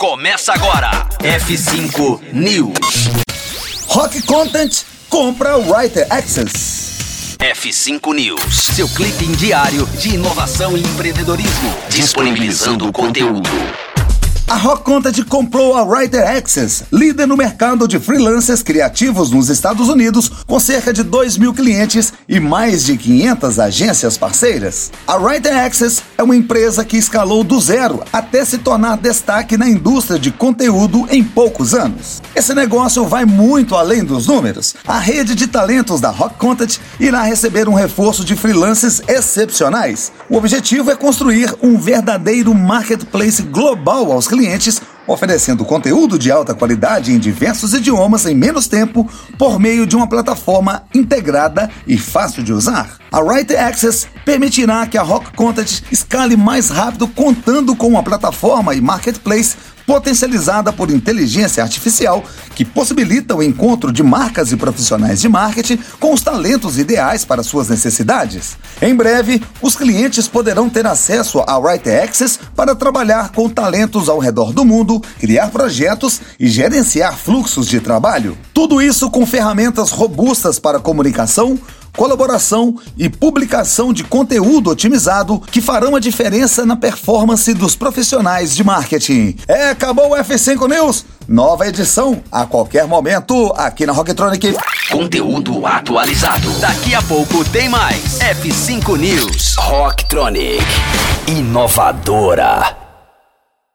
Começa agora. F5 News. Rock Content compra Writer Access. F5 News. Seu clipe diário de inovação e empreendedorismo. Disponibilizando o conteúdo. A Rock Content comprou a Writer Access, líder no mercado de freelancers criativos nos Estados Unidos, com cerca de 2 mil clientes e mais de 500 agências parceiras. A Writer Access é uma empresa que escalou do zero até se tornar destaque na indústria de conteúdo em poucos anos. Esse negócio vai muito além dos números. A rede de talentos da Rock Content irá receber um reforço de freelancers excepcionais. O objetivo é construir um verdadeiro marketplace global aos clientes clientes, oferecendo conteúdo de alta qualidade em diversos idiomas em menos tempo por meio de uma plataforma integrada e fácil de usar. A Writer Access permitirá que a Rock Content escale mais rápido contando com uma plataforma e marketplace potencializada por inteligência artificial que possibilita o encontro de marcas e profissionais de marketing com os talentos ideais para suas necessidades. Em breve, os clientes poderão ter acesso ao Writer Access para trabalhar com talentos ao redor do mundo, criar projetos e gerenciar fluxos de trabalho. Tudo isso com ferramentas robustas para comunicação, colaboração e publicação de conteúdo otimizado que farão a diferença na performance dos profissionais de marketing. É, acabou o F5 News. Nova edição a qualquer momento aqui na Rocktronic. Conteúdo atualizado. Daqui a pouco tem mais. F5 News. Rocktronic. Inovadora.